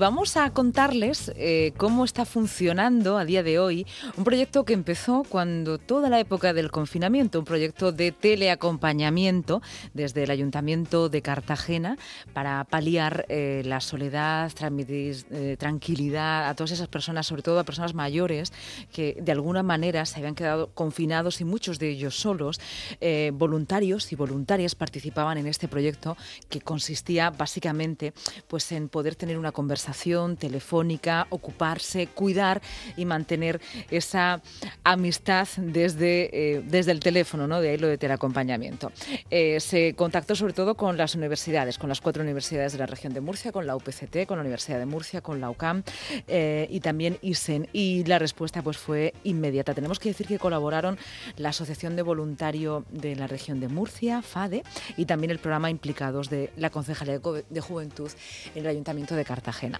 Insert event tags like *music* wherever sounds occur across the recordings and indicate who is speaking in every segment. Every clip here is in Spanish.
Speaker 1: Vamos a contarles eh, cómo está funcionando a día de hoy un proyecto que empezó cuando toda la época del confinamiento, un proyecto de teleacompañamiento desde el Ayuntamiento de Cartagena para paliar eh, la soledad, transmitir eh, tranquilidad a todas esas personas, sobre todo a personas mayores que de alguna manera se habían quedado confinados y muchos de ellos solos. voluntarios y voluntarias participaban en este proyecto que consistía básicamente pues, en poder tener una conversación telefónica, ocuparse, cuidar y mantener esa amistad desde, eh, desde el teléfono, ¿no? de ahí lo de teleacompañamiento. Eh, se contactó sobre todo con las universidades, con las cuatro universidades de la región de Murcia, con la UPCT, con la Universidad de Murcia, con la UCAM eh, y también ISEN. Y la respuesta pues, fue inmediata. Tenemos que decir que colaboraron la Asociación de Voluntario de la región de Murcia, FADE, y también el programa Implicados de la Concejalía de Juventud en el Ayuntamiento de Cartagena.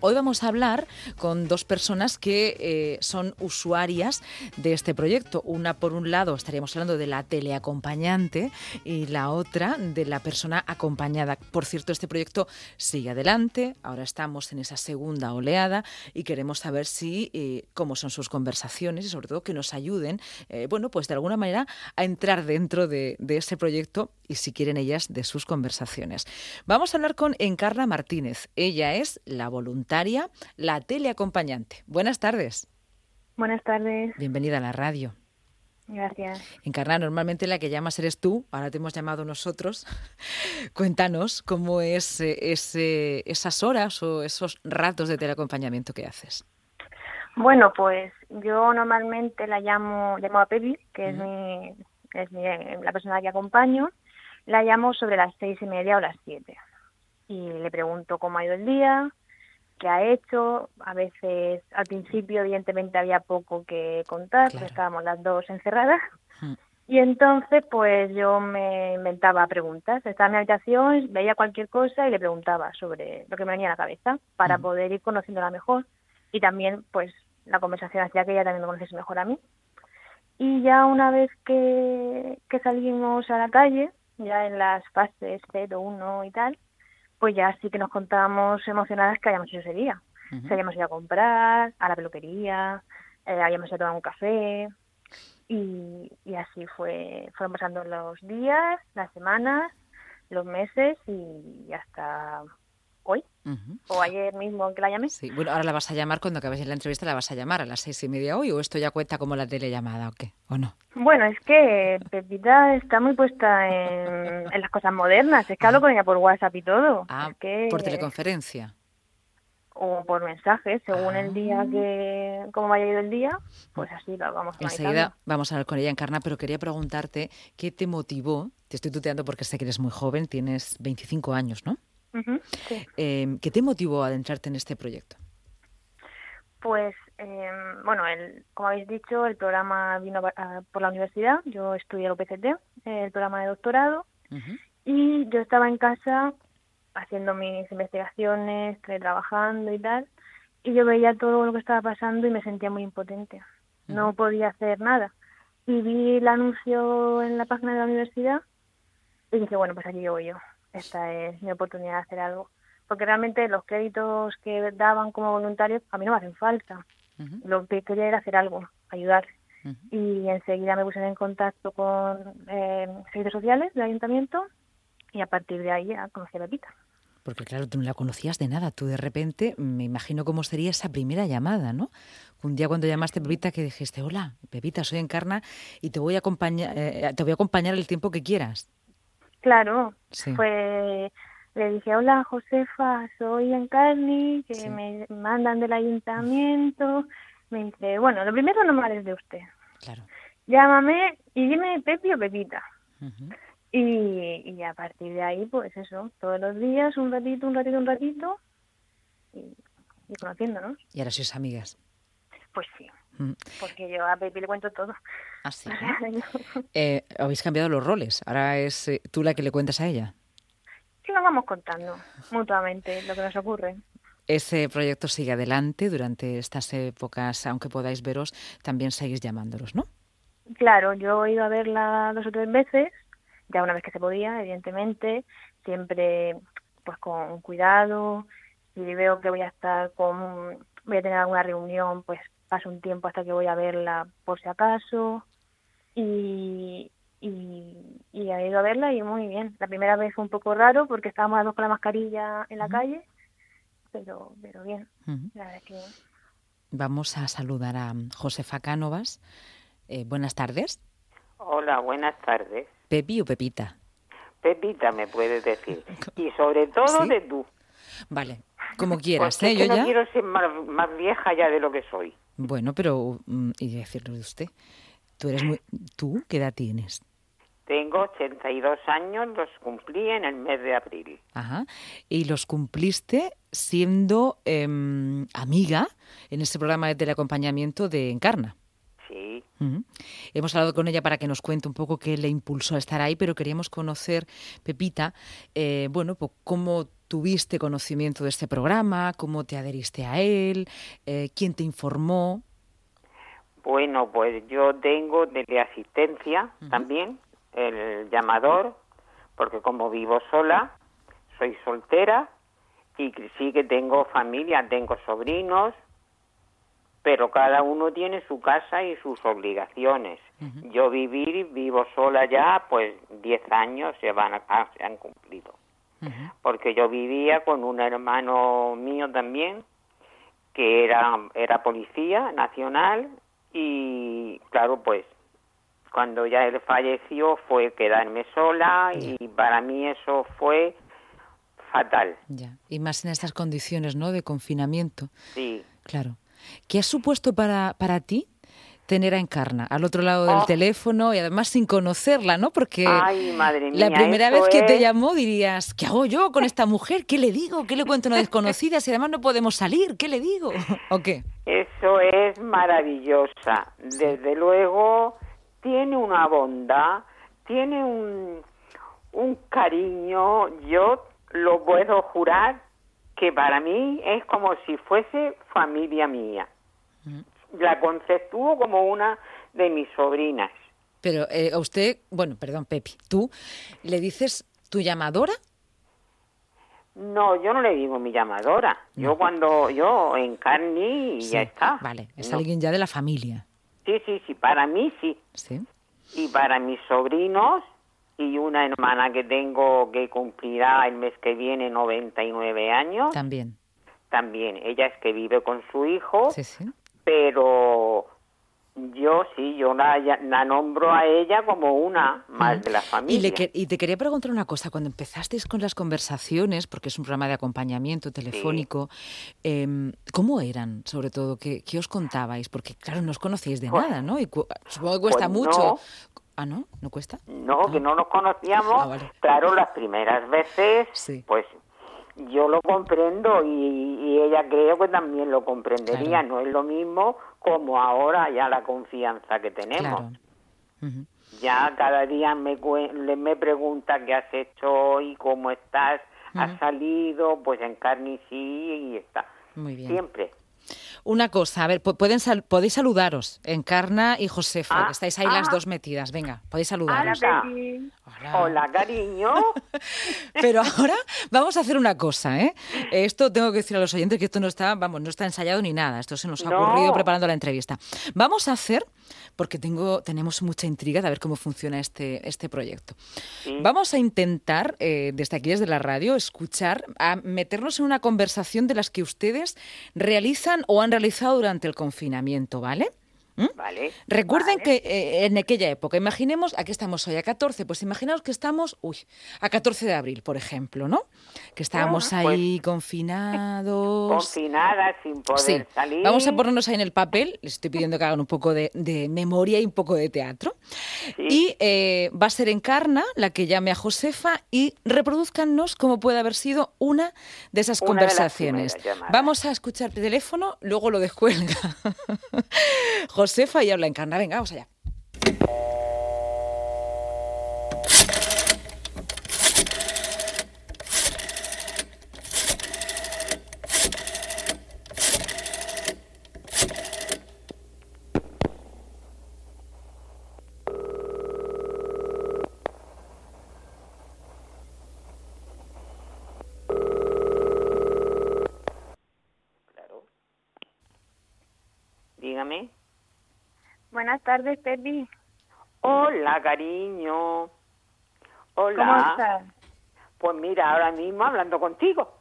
Speaker 1: Hoy vamos a hablar con dos personas que eh, son usuarias de este proyecto. Una, por un lado, estaríamos hablando de la teleacompañante y la otra de la persona acompañada. Por cierto, este proyecto sigue adelante. Ahora estamos en esa segunda oleada y queremos saber si eh, cómo son sus conversaciones y sobre todo que nos ayuden, eh, bueno, pues de alguna manera a entrar dentro de, de ese proyecto y si quieren ellas de sus conversaciones. Vamos a hablar con Encarna Martínez. Ella es la voluntaria la teleacompañante. Buenas tardes.
Speaker 2: Buenas tardes.
Speaker 1: Bienvenida a la radio.
Speaker 2: Gracias.
Speaker 1: Encarna, normalmente la que llamas eres tú, ahora te hemos llamado nosotros. *laughs* Cuéntanos cómo es eh, ese, esas horas o esos ratos de teleacompañamiento que haces.
Speaker 2: Bueno, pues yo normalmente la llamo, llamo a Pepi, que es, mi, es mi, la persona que acompaño, la llamo sobre las seis y media o las siete. Y le pregunto cómo ha ido el día, que ha hecho. A veces, al principio, evidentemente, había poco que contar, porque estábamos las dos encerradas. Hmm. Y entonces, pues yo me inventaba preguntas. Estaba en mi habitación, veía cualquier cosa y le preguntaba sobre lo que me venía a la cabeza para hmm. poder ir conociéndola mejor. Y también, pues, la conversación hacía que ella también me conociese mejor a mí. Y ya una vez que, que salimos a la calle, ya en las fases 0, 1 y tal, pues ya sí que nos contábamos emocionadas que habíamos ido ese día. habíamos ido a comprar, a la peluquería, eh, habíamos ido a tomar un café y, y así fue, fueron pasando los días, las semanas, los meses y hasta o ayer mismo que la llamé.
Speaker 1: Sí, bueno, ahora la vas a llamar cuando acabes la entrevista, la vas a llamar a las seis y media hoy o esto ya cuenta como la telellamada o qué, o no.
Speaker 2: Bueno, es que Pepita está muy puesta en, las cosas modernas, es que hablo ah. con ella por WhatsApp y todo.
Speaker 1: Ah, por teleconferencia.
Speaker 2: O por mensajes, según el día ah. que, cómo vaya ido el día, pues así lo vamos a
Speaker 1: Enseguida vamos a hablar con ella, Encarna, pero quería preguntarte qué te motivó, te estoy tuteando porque sé que eres muy joven, tienes 25 años, ¿no? Em, ¿Qué te motivó a adentrarte en este proyecto?
Speaker 2: Pues, em, bueno, el, como habéis dicho, el programa vino por la universidad. Yo estudié el UPCT, el programa de doctorado, y yo estaba en casa haciendo mis investigaciones, trabajando y tal, y yo veía todo lo que estaba pasando y me sentía muy impotente. No podía hacer nada. Y vi el anuncio en la página de la universidad y dije, bueno, pues aquí voy yo esta es mi oportunidad de hacer algo. Porque realmente los créditos que daban como voluntarios a mí no me hacen falta. Lo que quería era hacer algo, ayudar. Y enseguida me puse en contacto con eh, servicios sociales del ayuntamiento y a partir de ahí ya conocí a Pepita.
Speaker 1: Porque claro, tú no la conocías de nada. Tú de repente, me imagino cómo sería esa primera llamada, ¿no? Un día cuando llamaste a Pepita que dijiste, hola, Pepita, soy Encarna y te voy a acompañar, eh, te voy a acompañar el tiempo que quieras.
Speaker 2: Claro, pues le dije, hola Josefa, soy Encarni, que me mandan del ayuntamiento. Me dice, bueno, lo primero no me de usted. Claro. Llámame y dime Pepi o Pepita. y, y a partir de ahí, pues eso, todos los días, un ratito, un ratito, un ratito, y, y conociéndonos.
Speaker 1: Y ahora sois amigas.
Speaker 2: Pues sí. Mm. Porque yo a Pepi le cuento todo.
Speaker 1: Así. ¿Ah, *laughs* eh, habéis cambiado los roles. Ahora es eh, tú la que le cuentas a ella.
Speaker 2: Sí, nos vamos contando mutuamente lo que nos ocurre.
Speaker 1: Ese proyecto sigue adelante durante estas épocas, aunque podáis veros, también seguís llamándolos, ¿no?
Speaker 2: Claro, yo he ido a verla dos o tres veces, ya una vez que se podía, evidentemente, siempre pues con cuidado, si veo que voy a estar con, voy a tener alguna reunión, pues paso un tiempo hasta que voy a verla por si acaso. Y, y, y he ido a verla y muy bien. La primera vez fue un poco raro porque estábamos las dos con la mascarilla en la calle, pero, pero bien. La verdad que
Speaker 1: Vamos a saludar a Josefa Cánovas. Eh, buenas tardes.
Speaker 3: Hola, buenas tardes.
Speaker 1: ¿Pepi o Pepita?
Speaker 3: Pepita me puedes decir. *laughs* Y sobre todo
Speaker 1: ¿Sí?
Speaker 3: de tú.
Speaker 1: Vale, como quieras, ¿eh?
Speaker 3: es
Speaker 1: Yo
Speaker 3: no
Speaker 1: ya.
Speaker 3: quiero ser más, más vieja ya de lo que soy.
Speaker 1: Bueno, pero mm, y decirlo de usted. Tú eres muy. ¿Tú qué edad tienes?
Speaker 3: Tengo 82 años, los cumplí en el mes de abril.
Speaker 1: Ajá. Y los cumpliste siendo em, amiga en ese programa de teleacompañamiento de Encarna.
Speaker 3: Sí.
Speaker 1: Hemos hablado con ella para que nos cuente un poco qué le impulsó a estar ahí, pero queríamos conocer, Pepita, eh, bueno, pues cómo tuviste conocimiento de este programa, cómo te adheriste a él, eh, quién te informó.
Speaker 3: Bueno, pues yo tengo teleasistencia también, el llamador, porque como vivo sola, soy soltera y sí que tengo familia, tengo sobrinos, pero cada uno tiene su casa y sus obligaciones. Yo vivir, vivo sola ya, pues 10 años se, van a- se han cumplido. Porque yo vivía con un hermano mío también, que era, era policía nacional y claro, pues cuando ya él falleció fue quedarme sola y para mí eso fue fatal,
Speaker 1: Ya. Y más en estas condiciones, ¿no? De confinamiento.
Speaker 3: sí.
Speaker 1: Claro. ¿Qué ha supuesto para, para ti tener a Encarna al otro lado del
Speaker 3: Oh.
Speaker 1: teléfono y además sin conocerla, ¿no? Porque
Speaker 3: Ay, madre
Speaker 1: la primera vez que te llamó dirías, ¿qué hago yo con esta mujer? ¿Qué le digo? ¿Qué le cuento a una desconocida si además no podemos salir? ¿Qué le digo? *laughs* ¿O qué?
Speaker 3: Eso es maravillosa. Desde luego tiene una bondad, tiene un, un cariño. Yo lo puedo jurar que para mí es como si fuese familia mía. La conceptúo como una de mis sobrinas.
Speaker 1: Pero eh, a usted, bueno, perdón, Pepi, tú le dices tu llamadora.
Speaker 3: No, yo no le digo mi llamadora. Yo cuando yo encarní y ya está.
Speaker 1: Vale, es
Speaker 3: No.
Speaker 1: alguien ya de la familia.
Speaker 3: Sí, sí, sí, para mí sí.
Speaker 1: Sí.
Speaker 3: y para mis sobrinos y una hermana que tengo que cumplirá el mes que viene 99 años
Speaker 1: También.
Speaker 3: también ella es que vive con su hijo
Speaker 1: Sí, sí.
Speaker 3: Pero yo sí yo la, la nombro a ella como una más de la familia
Speaker 1: Y, le que- y te quería preguntar una cosa, cuando empezasteis con las conversaciones, porque es un programa de acompañamiento telefónico, em, ¿cómo eran, sobre todo? ¿Qué, qué os contabais? Porque, claro, no os conocíais de
Speaker 3: Pues-
Speaker 1: nada, ¿no? Y cu- supongo que cuesta
Speaker 3: pues
Speaker 1: mucho.
Speaker 3: no.
Speaker 1: Ah, ¿no? ¿No cuesta?
Speaker 3: no que no nos conocíamos
Speaker 1: Ah, vale.
Speaker 3: claro las primeras veces
Speaker 1: Sí.
Speaker 3: pues yo lo comprendo y, y ella creo que también lo comprendería
Speaker 1: Claro.
Speaker 3: no es lo mismo como ahora ya la confianza que tenemos
Speaker 1: Claro.
Speaker 3: Ya cada día me, me pregunta qué has hecho hoy, cómo estás, has salido, pues en carne y sí, y está.
Speaker 1: Muy bien.
Speaker 3: Siempre.
Speaker 1: Una cosa, a ver, pu- pueden sal- podéis saludaros, Encarna y Josefa,
Speaker 3: Ah,
Speaker 1: que estáis ahí las
Speaker 3: ah.
Speaker 1: dos metidas. Venga, podéis saludaros.
Speaker 2: Pepi.
Speaker 1: Hola.
Speaker 3: Hola, cariño. *laughs*
Speaker 1: Pero ahora vamos a hacer una cosa, ¿eh? Esto tengo que decir a los oyentes que esto no está, vamos, no está ensayado ni nada. Esto se nos ha
Speaker 3: No.
Speaker 1: ocurrido preparando la entrevista. Vamos a hacer, porque tengo, tenemos mucha intriga de ver cómo funciona este, este proyecto.
Speaker 3: Sí.
Speaker 1: Vamos a intentar, eh, desde aquí, desde la radio, escuchar, a meternos en una conversación de las que ustedes realizan o han realizado durante el confinamiento, ¿vale? ¿Mm?
Speaker 3: Vale.
Speaker 1: Recuerden que eh, en aquella época, imaginemos, aquí estamos hoy a 14, pues imaginaos que estamos, uy, a 14 de abril, por ejemplo, ¿no? Que estábamos
Speaker 3: Ah, pues,
Speaker 1: ahí confinados.
Speaker 3: Confinada, sin poder
Speaker 1: Sí,
Speaker 3: salir.
Speaker 1: vamos a ponernos ahí en el papel. Les estoy pidiendo que hagan un poco de, de memoria y un poco de teatro.
Speaker 3: Sí.
Speaker 1: Y eh, va a ser Encarna la que llame a Josefa y reproduzcannos cómo puede haber sido una de esas
Speaker 3: Una
Speaker 1: conversaciones. Vamos a escuchar el teléfono, luego lo descuelga *laughs* Josefa y habla Encarna. Venga, vamos allá.
Speaker 2: Buenas tardes, Pepi.
Speaker 3: Hola, cariño. Hola.
Speaker 2: ¿Cómo estás?
Speaker 3: Pues mira, ahora mismo hablando contigo.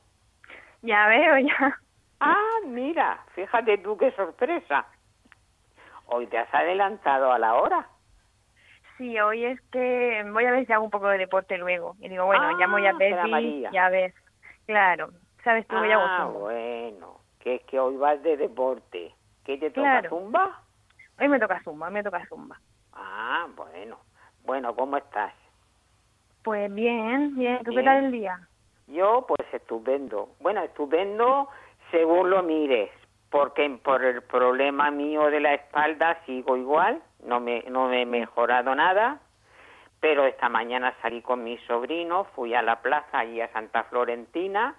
Speaker 2: Ya veo, ya.
Speaker 3: Ah, mira, fíjate tú qué sorpresa. Hoy te has adelantado a la hora.
Speaker 2: Sí, hoy es que voy a ver si hago un poco de deporte luego. Y digo, bueno,
Speaker 3: Ah,
Speaker 2: llamo ya a Pepi, ya ves. Claro, sabes tú yo hago
Speaker 3: Ah, bueno, que es que hoy vas de deporte. ¿Qué te toca,
Speaker 2: Claro.
Speaker 3: zumba?
Speaker 2: Hoy me toca zumba, hoy me toca zumba.
Speaker 3: Ah, bueno. Bueno, ¿cómo estás?
Speaker 2: Pues bien, bien. ¿Tú qué tal el día?
Speaker 3: Yo, pues estupendo. Bueno, estupendo según lo mires, porque por el problema mío de la espalda sigo igual, no me, no me he mejorado nada, pero esta mañana salí con mi sobrino, fui a la plaza y a Santa Florentina,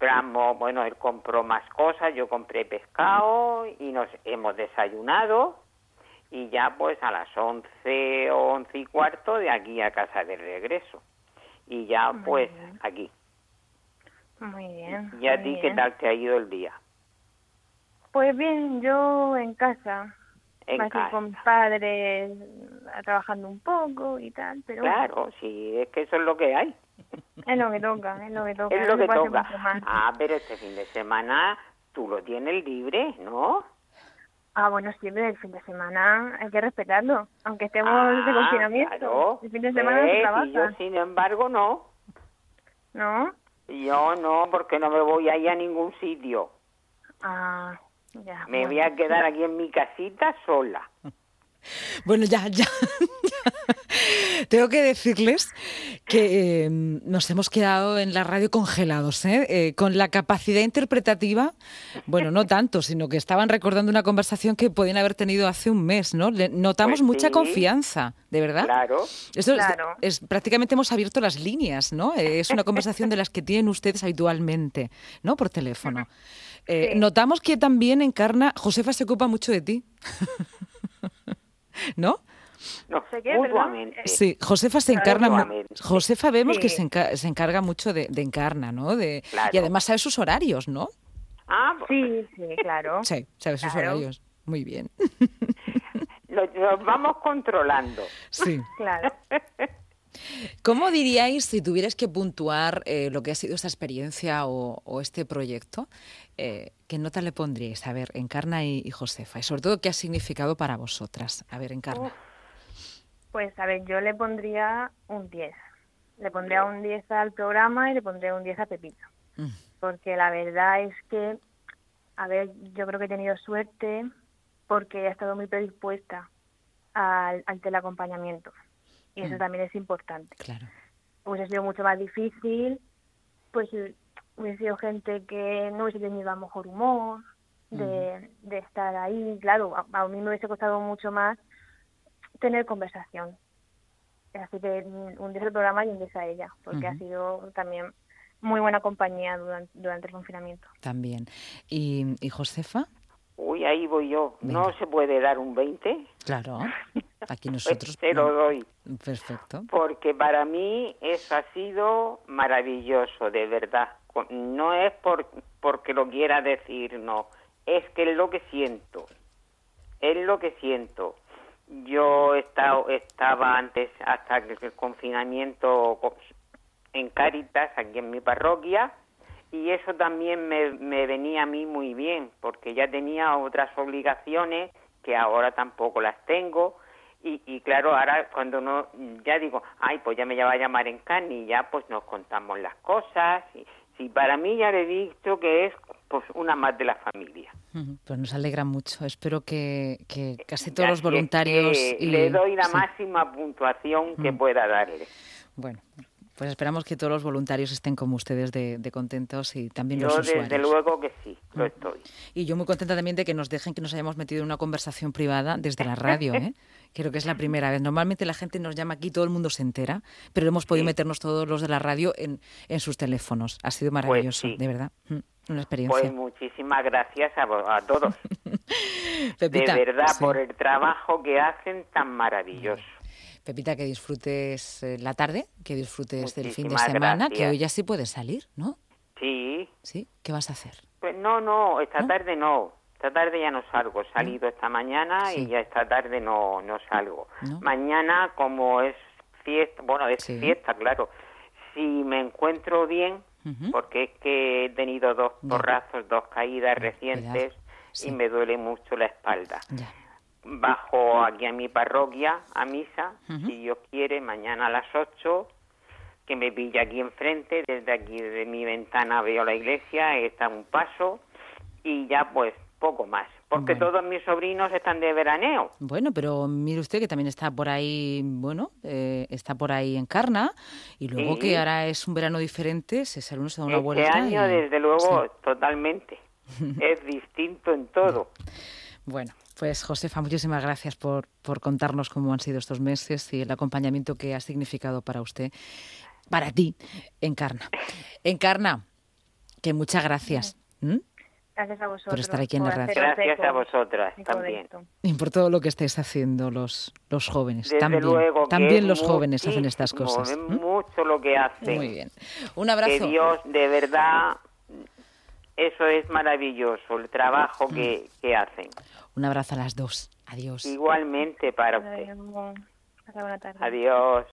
Speaker 3: compramos, bueno, él compró más cosas, yo compré pescado y nos hemos desayunado y ya pues a las once o once y cuarto de aquí a casa de regreso. Y ya
Speaker 2: Muy
Speaker 3: pues
Speaker 2: bien.
Speaker 3: aquí.
Speaker 2: Muy bien.
Speaker 3: ¿Y a
Speaker 2: muy
Speaker 3: ti qué tal te ha ido el día?
Speaker 2: Pues bien, yo en casa.
Speaker 3: En
Speaker 2: así
Speaker 3: casa.
Speaker 2: con mis padres, trabajando un poco y tal, pero
Speaker 3: Claro, sí, es que eso es lo que hay.
Speaker 2: Es lo que toca, es lo que toca.
Speaker 3: Es lo que toca. Ah, pero este fin de semana tú lo tienes libre, ¿no?
Speaker 2: Ah, bueno, siempre el fin de semana hay que respetarlo, aunque estemos
Speaker 3: Ah,
Speaker 2: de confinamiento.
Speaker 3: claro.
Speaker 2: El fin de semana no se trabaja,
Speaker 3: Y yo, sin embargo, no.
Speaker 2: ¿no?
Speaker 3: Yo no, porque no me voy a ir a ningún sitio.
Speaker 2: Ah, ya.
Speaker 3: Me voy a quedar aquí en mi casita sola. *laughs*
Speaker 1: Bueno, ya, ya. *laughs* Tengo que decirles que eh, nos hemos quedado en la radio congelados, ¿eh? Eh, con la capacidad interpretativa, bueno, no tanto, sino que estaban recordando una conversación que podían haber tenido hace un mes, ¿no? Le- notamos
Speaker 3: Pues
Speaker 1: mucha
Speaker 3: sí.
Speaker 1: confianza, ¿de verdad?
Speaker 3: Claro.
Speaker 1: Esto
Speaker 2: Claro.
Speaker 1: es, prácticamente hemos abierto las líneas, ¿no? Eh, Es una conversación de las que tienen ustedes habitualmente, ¿no? Por teléfono. Eh,
Speaker 2: Sí.
Speaker 1: Notamos que también encarna, Josefa se ocupa mucho de ti, *laughs* ¿no?
Speaker 3: No, mutuamente.
Speaker 1: Sí, Josefa se encarna.
Speaker 3: Mutuamente.
Speaker 1: Josefa vemos que se, enca- se encarga mucho de, de encarna, ¿no? De,
Speaker 3: Claro.
Speaker 1: Y además sabe sus horarios, ¿no?
Speaker 3: Ah, pues,
Speaker 2: Sí, sí, claro.
Speaker 1: Sí, sabe sus
Speaker 2: Claro.
Speaker 1: horarios. Muy bien. *laughs*
Speaker 3: lo- los vamos controlando.
Speaker 1: Sí. *laughs*
Speaker 2: Claro.
Speaker 1: ¿Cómo diríais si tuvierais que puntuar eh, lo que ha sido esta experiencia o, o este proyecto? eh, ¿Qué nota le pondríais? A ver, Encarna y, y Josefa. Y sobre todo, ¿qué ha significado para vosotras? A ver, Encarna.
Speaker 2: Uf. Pues a ver, yo le pondría un 10. Le pondría un 10 al programa y le pondría un 10 a Pepita.
Speaker 1: Mm,
Speaker 2: Porque la verdad es que, a ver, yo creo que he tenido suerte porque he estado muy predispuesta al, al teleacompañamiento. Y eso
Speaker 1: Mm.
Speaker 2: también es importante.
Speaker 1: claro.
Speaker 2: Hubiese sido mucho más difícil, pues hubiese sido gente que no hubiese tenido a lo mejor humor de, de estar ahí. Claro, a, a mí me hubiese costado mucho más tener conversación. Así que un día el programa y un día a ella, porque ha sido también muy buena compañía durante, durante el confinamiento.
Speaker 1: También. ¿Y, y Josefa?
Speaker 3: Uy, ahí voy yo. ¿No se puede dar un 20?
Speaker 1: Claro. *laughs* Aquí
Speaker 3: Pues
Speaker 1: nosotros.
Speaker 3: te lo doy.
Speaker 1: Perfecto.
Speaker 3: Porque para mí eso ha sido maravilloso, de verdad. No es por, porque lo quiera decir, no. Es que es lo que siento. Es lo que siento. Yo he estaba antes, hasta que el confinamiento co- en Cáritas, aquí en mi parroquia, y eso también me, me venía a mí muy bien, porque ya tenía otras obligaciones que ahora tampoco las tengo. Y, y claro, ahora cuando no, ya digo, ay, pues ya me va a llamar en Cani y ya pues nos contamos las cosas. Y, sí, para mí ya le he dicho que es pues una más de la familia.
Speaker 1: Pues nos alegra mucho. Espero que, que casi todos los voluntarios. y-
Speaker 3: le doy la
Speaker 1: sí.
Speaker 3: máxima puntuación que
Speaker 1: Mm.
Speaker 3: pueda darle.
Speaker 1: Bueno, pues esperamos que todos los voluntarios estén como ustedes de, de contentos y también
Speaker 3: Yo
Speaker 1: los
Speaker 3: desde
Speaker 1: usuarios.
Speaker 3: luego que sí, lo
Speaker 1: Mm.
Speaker 3: estoy.
Speaker 1: Y yo muy contenta también de que nos dejen que nos hayamos metido en una conversación privada desde la radio, ¿eh? *laughs* Creo que es la primera vez. Normalmente la gente nos llama aquí, todo el mundo se entera, pero hemos podido
Speaker 3: Sí.
Speaker 1: meternos todos los de la radio en, en sus teléfonos. Ha sido maravilloso,
Speaker 3: sí.
Speaker 1: de verdad. Una experiencia.
Speaker 3: Pues muchísimas gracias a, a todos. *laughs*
Speaker 1: Pepita,
Speaker 3: de verdad,
Speaker 1: sí.
Speaker 3: por el trabajo que hacen tan maravilloso.
Speaker 1: Pepita, que disfrutes eh, la tarde, que disfrutes del fin de
Speaker 3: Muchísimas
Speaker 1: semana, que
Speaker 3: gracias.
Speaker 1: hoy ya sí puedes salir, ¿no?
Speaker 3: Sí,
Speaker 1: ¿Sí? ¿Qué vas a hacer?
Speaker 3: pues no, no, esta
Speaker 1: ¿No?
Speaker 3: tarde no. esta tarde ya no salgo. He salido esta mañana y ya esta tarde no, no salgo. Mañana, como es fiesta, bueno, es fiesta, claro. Si me encuentro bien, porque es que he tenido dos porrazos, dos caídas recientes y me duele mucho la espalda. Bajo aquí a mi parroquia a misa, si Dios quiere, mañana a las 8, que me pilla aquí enfrente, desde aquí, de mi ventana veo la iglesia, está un paso y ya pues poco más, porque todos mis sobrinos están de veraneo.
Speaker 1: Bueno, pero mire usted que también está por ahí, bueno, eh, está por ahí en Carna, y luego que ahora es un verano diferente, se sale uno se da una
Speaker 3: este
Speaker 1: vuelta.
Speaker 3: Este año, desde luego, totalmente. *laughs* es distinto en todo.
Speaker 1: Bueno, pues Josefa, muchísimas gracias por, por contarnos cómo han sido estos meses y el acompañamiento que ha significado para usted, para ti, Encarna. Encarna, que muchas gracias.
Speaker 2: Gracias a vosotros.
Speaker 1: Por estar aquí en la radio.
Speaker 3: Gracias a vosotras también.
Speaker 1: Y por todo lo que estáis haciendo los, los jóvenes. también también los jóvenes hacen estas cosas.
Speaker 3: mucho lo que hacen.
Speaker 1: Muy bien. Un abrazo.
Speaker 3: Que Dios, de verdad, eso es maravilloso, el trabajo que, que hacen.
Speaker 1: Un abrazo a las dos. Adiós.
Speaker 3: Igualmente para usted. Adiós.